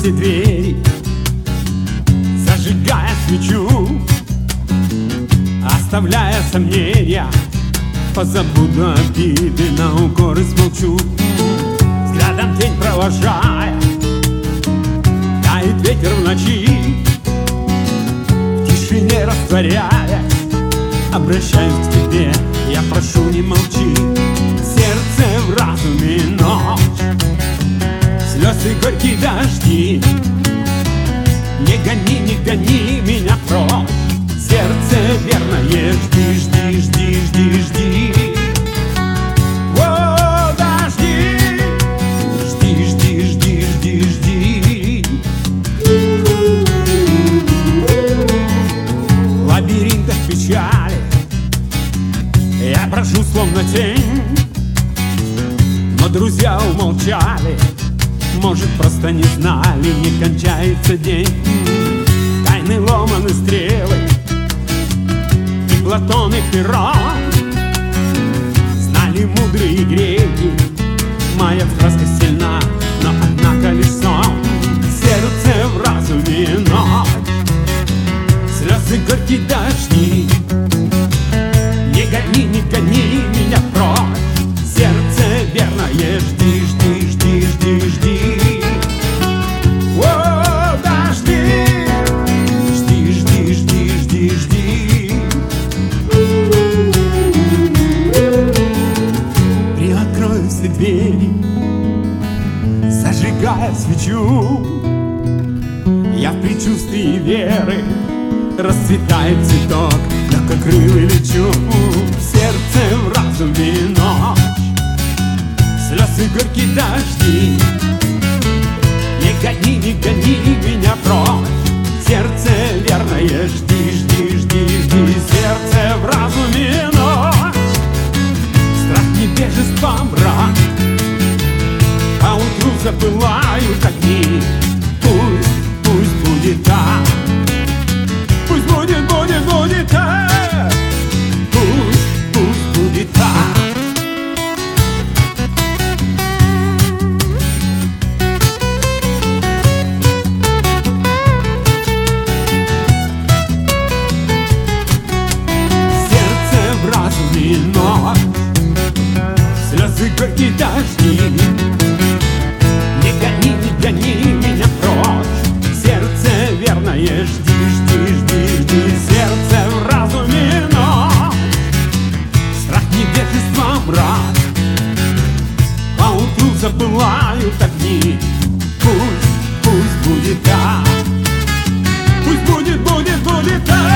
Все двери Зажигая свечу Оставляя сомнения. Позабуду обиды, на укоры смолчу Взглядом тень провожая. Тает ветер в ночи В тишине растворяясь Обращаюсь к тебе, я прошу не молчи жди, жди, жди, жди, О, дожди Жди, жди, жди, жди, В лабиринтах печали. Я прошу словно тень. Но друзья умолчали. Может просто не знали Не кончается день. Тайны ломаны стрелы Платон и Перрон Знали мудрые греки Моя краска сильна Но однако лишь сон Сердце в разуме ночь. Слезы горькие дожди. Не гони, не гони меня прочь. Сердце верное, жди, Зажигая свечу. Я в предчувствии веры Расцветает цветок Легкокрылый лечу. В сердце в разуме ночь Слезы горькие дожди. Не гони, не гони меня прочь. Сердце верное Жди, жди, жди, жди. Сердце в разуме ночь. Страх невежества мрак. А утру запылают огни Пусть, забывают огни Пусть, пусть будет так. Пусть будет, будет, будет так